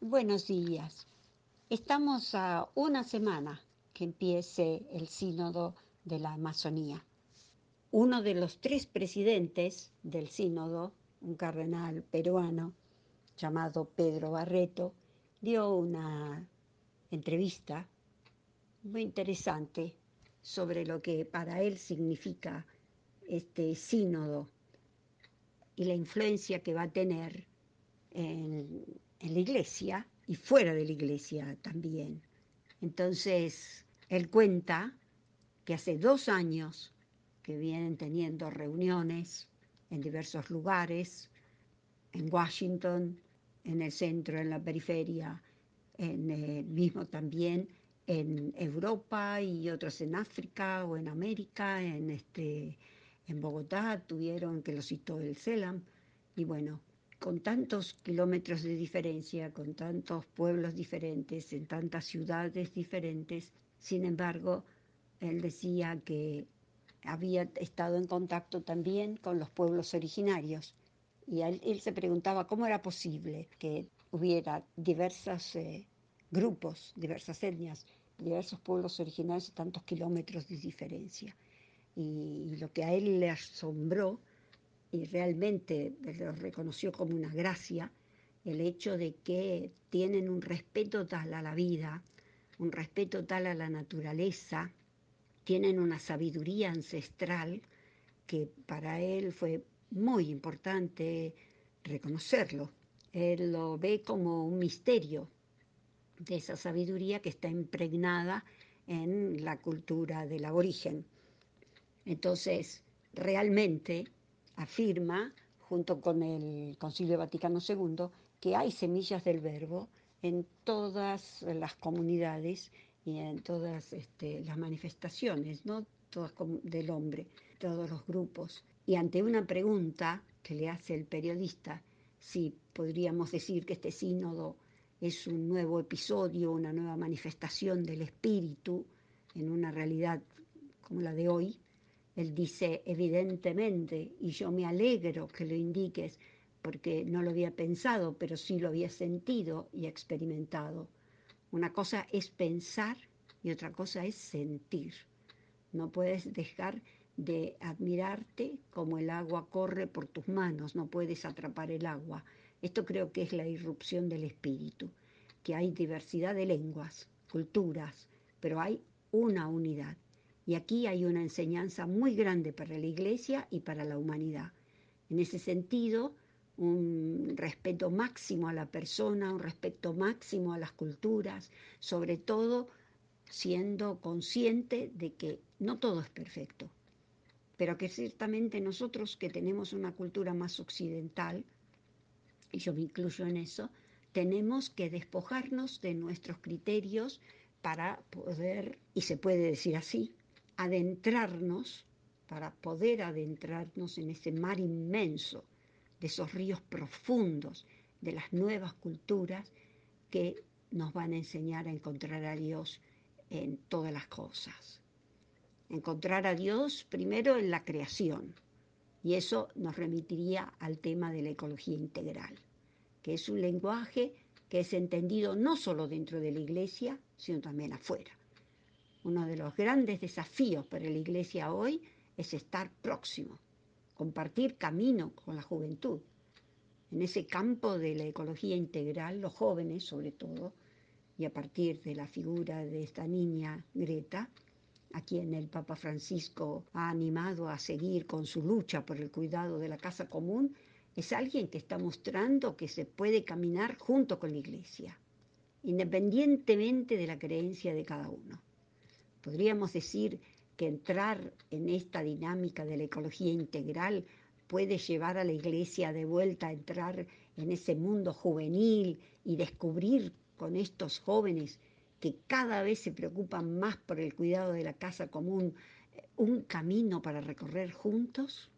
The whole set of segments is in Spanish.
Buenos días. Estamos a una semana que empiece el sínodo de la Amazonía. Uno de los tres presidentes del sínodo, un cardenal peruano llamado Pedro Barreto, dio una entrevista muy interesante sobre lo que para él significa este sínodo y la influencia que va a tener en, en la iglesia y fuera de la iglesia también. Entonces, él cuenta que hace dos años que vienen teniendo reuniones en diversos lugares, en Washington, en el centro, en la periferia, en el mismo también en Europa y otros en África o en América, en este en Bogotá tuvieron que lo citó el CELAM y bueno, con tantos kilómetros de diferencia, con tantos pueblos diferentes, en tantas ciudades diferentes, sin embargo, él decía que había estado en contacto también con los pueblos originarios y él, se preguntaba cómo era posible que hubiera diversos eh, grupos, diversas etnias, diversos pueblos originarios a tantos kilómetros de diferencia. Y, y lo que a él le asombró y realmente lo reconoció como una gracia, el hecho de que tienen un respeto tal a la vida, un respeto tal a la naturaleza, tienen una sabiduría ancestral que para él fue muy importante reconocerlo. Él lo ve como un misterio de esa sabiduría que está impregnada en la cultura del aborigen. Entonces, realmente afirma, junto con el Concilio Vaticano II, que hay semillas del verbo en todas las comunidades y en todas este, las manifestaciones, ¿no? todas del hombre, todos los grupos. Y ante una pregunta que le hace el periodista, si podríamos decir que este sínodo es un nuevo episodio, una nueva manifestación del espíritu en una realidad como la de hoy, él dice, evidentemente, y yo me alegro que lo indiques, porque no lo había pensado, pero sí lo había sentido y experimentado. Una cosa es pensar y otra cosa es sentir. No puedes dejar de admirarte como el agua corre por tus manos, no puedes atrapar el agua. Esto creo que es la irrupción del espíritu, que hay diversidad de lenguas, culturas, pero hay una unidad. Y aquí hay una enseñanza muy grande para la Iglesia y para la humanidad. En ese sentido, un respeto máximo a la persona, un respeto máximo a las culturas, sobre todo siendo consciente de que no todo es perfecto, pero que ciertamente nosotros que tenemos una cultura más occidental, y yo me incluyo en eso, tenemos que despojarnos de nuestros criterios para poder, y se puede decir así, adentrarnos, para poder adentrarnos en ese mar inmenso de esos ríos profundos de las nuevas culturas que nos van a enseñar a encontrar a Dios en todas las cosas. Encontrar a Dios primero en la creación, y eso nos remitiría al tema de la ecología integral, que es un lenguaje que es entendido no solo dentro de la iglesia, sino también afuera. Uno de los grandes desafíos para la Iglesia hoy es estar próximo, compartir camino con la juventud. En ese campo de la ecología integral, los jóvenes sobre todo, y a partir de la figura de esta niña Greta, a quien el Papa Francisco ha animado a seguir con su lucha por el cuidado de la casa común, es alguien que está mostrando que se puede caminar junto con la Iglesia, independientemente de la creencia de cada uno. Podríamos decir que entrar en esta dinámica de la ecología integral puede llevar a la iglesia de vuelta a entrar en ese mundo juvenil y descubrir con estos jóvenes que cada vez se preocupan más por el cuidado de la casa común un camino para recorrer juntos?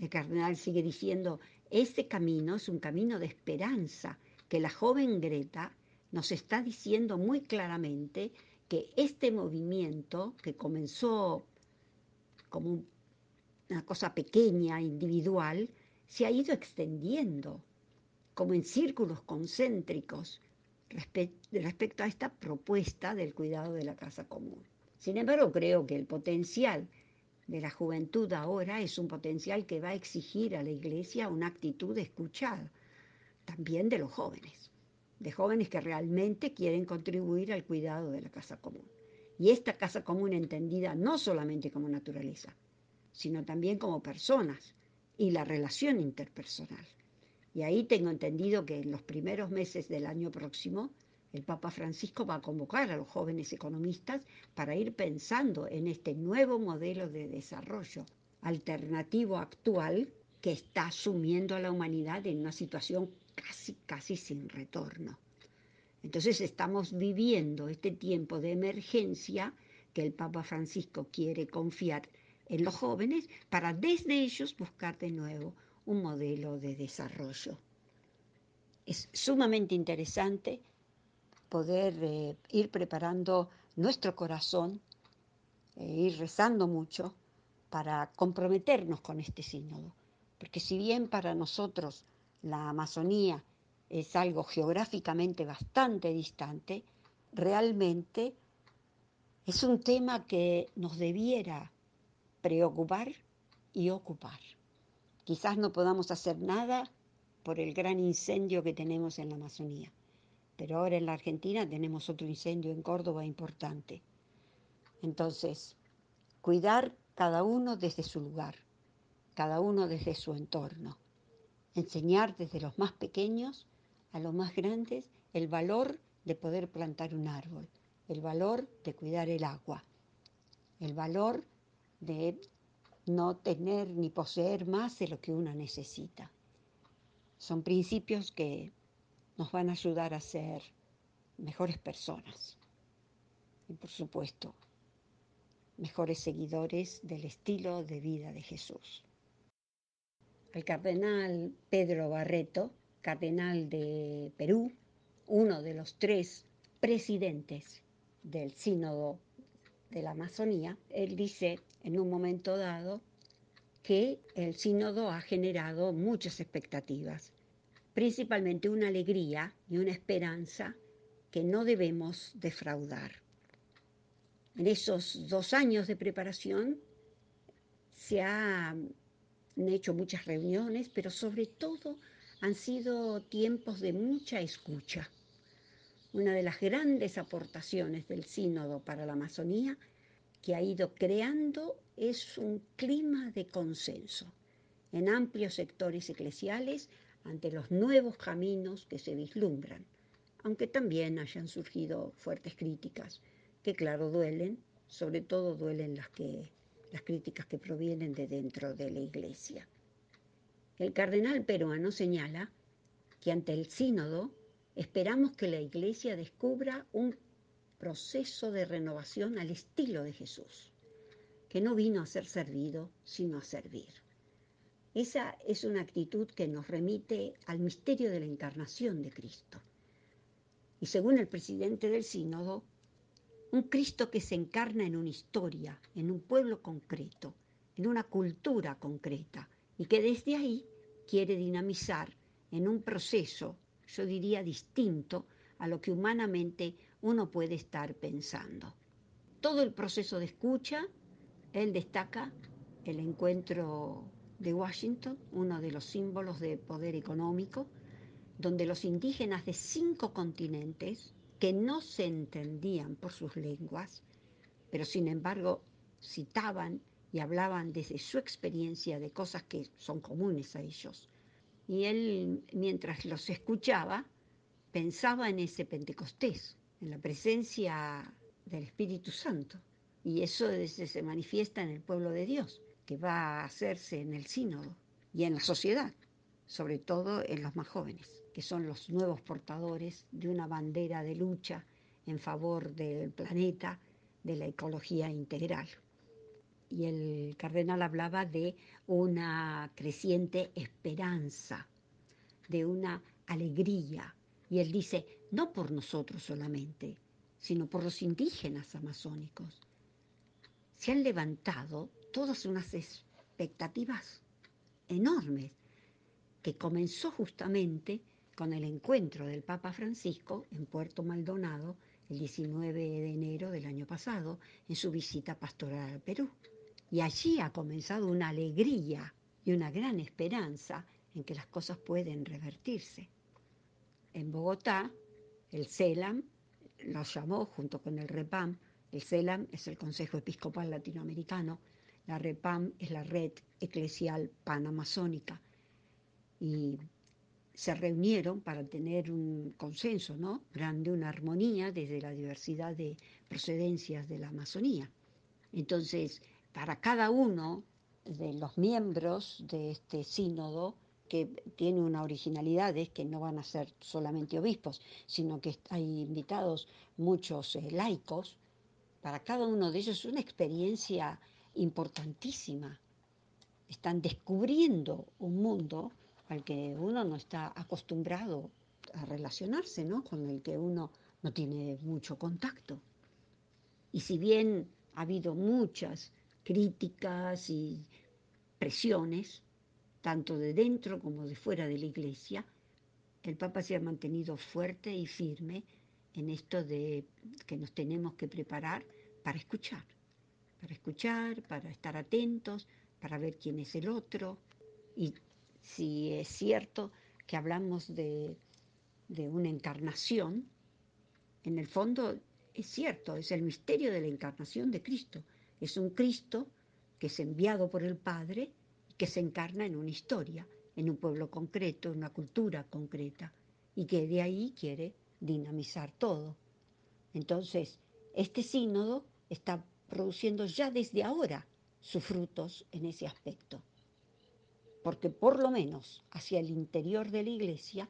El cardenal sigue diciendo, ese camino es un camino de esperanza que la joven Greta nos está diciendo muy claramente que este movimiento, que comenzó como una cosa pequeña, individual, se ha ido extendiendo, como en círculos concéntricos, respecto a esta propuesta del cuidado de la casa común. Sin embargo, creo que el potencial de la juventud ahora es un potencial que va a exigir a la Iglesia una actitud de escuchar, también de los jóvenes, de jóvenes que realmente quieren contribuir al cuidado de la casa común. Y esta casa común entendida no solamente como naturaleza, sino también como personas y la relación interpersonal. Y ahí tengo entendido que en los primeros meses del año próximo el Papa Francisco va a convocar a los jóvenes economistas para ir pensando en este nuevo modelo de desarrollo alternativo actual que está sumiendo a la humanidad en una situación casi, casi sin retorno. Entonces estamos viviendo este tiempo de emergencia que el Papa Francisco quiere confiar en los jóvenes para desde ellos buscar de nuevo un modelo de desarrollo. Es sumamente interesante poder eh, ir preparando nuestro corazón, e ir rezando mucho para comprometernos con este sínodo. Porque si bien para nosotros la Amazonía es algo geográficamente bastante distante, realmente es un tema que nos debiera preocupar y ocupar. Quizás no podamos hacer nada por el gran incendio que tenemos en la Amazonía, pero ahora en la Argentina tenemos otro incendio en Córdoba importante. Entonces, cuidar cada uno desde su lugar, cada uno desde su entorno, enseñar desde los más pequeños a los más grandes el valor de poder plantar un árbol, el valor de cuidar el agua, el valor de no tener ni poseer más de lo que uno necesita. Son principios que nos van a ayudar a ser mejores personas y por supuesto mejores seguidores del estilo de vida de Jesús. El cardenal Pedro Barreto, cardenal de Perú, uno de los tres presidentes del sínodo de la Amazonía, él dice en un momento dado que el sínodo ha generado muchas expectativas, principalmente una alegría y una esperanza que no debemos defraudar. En esos dos años de preparación se han hecho muchas reuniones, pero sobre todo han sido tiempos de mucha escucha. Una de las grandes aportaciones del sínodo para la Amazonía que ha ido creando es un clima de consenso en amplios sectores eclesiales ante los nuevos caminos que se vislumbran, aunque también hayan surgido fuertes críticas, que claro duelen, sobre todo duelen las, que, las críticas que provienen de dentro de la Iglesia. El cardenal peruano señala que ante el sínodo esperamos que la Iglesia descubra un proceso de renovación al estilo de Jesús, que no vino a ser servido, sino a servir. Esa es una actitud que nos remite al misterio de la encarnación de Cristo. Y según el presidente del sínodo, un Cristo que se encarna en una historia, en un pueblo concreto, en una cultura concreta, y que desde ahí quiere dinamizar en un proceso, yo diría, distinto a lo que humanamente uno puede estar pensando. Todo el proceso de escucha, él destaca el encuentro de Washington, uno de los símbolos de poder económico, donde los indígenas de cinco continentes, que no se entendían por sus lenguas, pero sin embargo citaban y hablaban desde su experiencia de cosas que son comunes a ellos. Y él, mientras los escuchaba, pensaba en ese Pentecostés, en la presencia del Espíritu Santo. Y eso se manifiesta en el pueblo de Dios, que va a hacerse en el sínodo y en la sociedad, sobre todo en los más jóvenes, que son los nuevos portadores de una bandera de lucha en favor del planeta, de la ecología integral. Y el cardenal hablaba de una creciente esperanza, de una alegría. Y él dice, no por nosotros solamente, sino por los indígenas amazónicos. Se han levantado todas unas expectativas enormes que comenzó justamente con el encuentro del Papa Francisco en Puerto Maldonado el 19 de enero del año pasado en su visita pastoral al Perú. Y allí ha comenzado una alegría y una gran esperanza en que las cosas pueden revertirse. En Bogotá, el CELAM lo llamó junto con el REPAM. El CELAM es el Consejo Episcopal Latinoamericano, la REPAM es la Red Eclesial Panamazónica. Y se reunieron para tener un consenso ¿no? grande, una armonía desde la diversidad de procedencias de la Amazonía. Entonces, para cada uno de los miembros de este sínodo, que tiene una originalidad, es que no van a ser solamente obispos, sino que hay invitados muchos eh, laicos, para cada uno de ellos es una experiencia importantísima. Están descubriendo un mundo al que uno no está acostumbrado a relacionarse, ¿no? Con el que uno no tiene mucho contacto. Y si bien ha habido muchas críticas y presiones, tanto de dentro como de fuera de la iglesia, el Papa se ha mantenido fuerte y firme en esto de que nos tenemos que preparar para escuchar, para escuchar, para estar atentos, para ver quién es el otro y si es cierto que hablamos de, de una encarnación, en el fondo es cierto, es el misterio de la encarnación de Cristo. Es un Cristo que es enviado por el Padre y que se encarna en una historia, en un pueblo concreto, en una cultura concreta, y que de ahí quiere dinamizar todo. Entonces, este sínodo está produciendo ya desde ahora sus frutos en ese aspecto porque por lo menos hacia el interior de la iglesia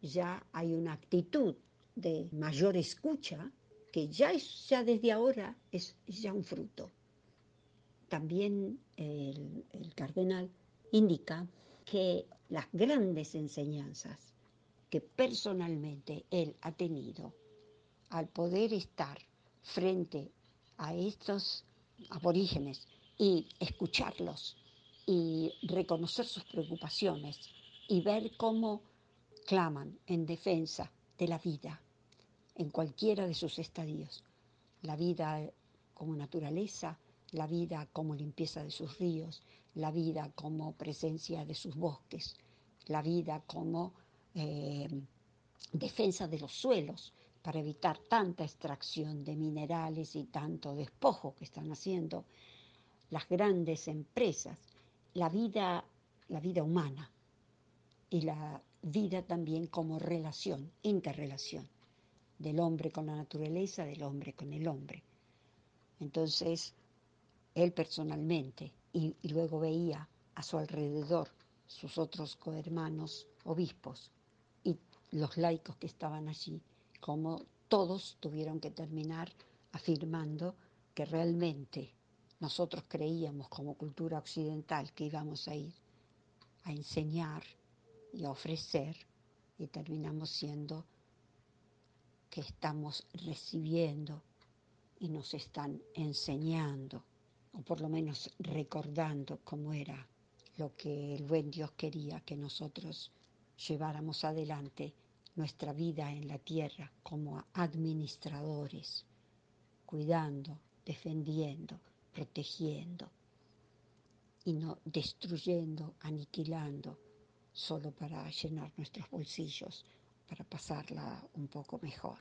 ya hay una actitud de mayor escucha que ya, es, ya desde ahora es, ya un fruto. También el cardenal indica que las grandes enseñanzas que personalmente él ha tenido al poder estar frente a estos aborígenes y escucharlos y reconocer sus preocupaciones y ver cómo claman en defensa de la vida en cualquiera de sus estadios. La vida como naturaleza, la vida como limpieza de sus ríos, la vida como presencia de sus bosques, la vida como eh, defensa de los suelos para evitar tanta extracción de minerales y tanto despojo que están haciendo las grandes empresas la vida, la vida humana y la vida también como relación, interrelación del hombre con la naturaleza, del hombre con el hombre. Entonces, él personalmente, y, y luego veía a su alrededor sus otros cohermanos obispos y los laicos que estaban allí, como todos tuvieron que terminar afirmando que realmente nosotros creíamos como cultura occidental que íbamos a ir a enseñar y a ofrecer y terminamos siendo que estamos recibiendo y nos están enseñando, o por lo menos recordando cómo era lo que el buen Dios quería que nosotros lleváramos adelante nuestra vida en la tierra como administradores, cuidando, defendiendo, protegiendo y no destruyendo, aniquilando, solo para llenar nuestros bolsillos, para pasarla un poco mejor.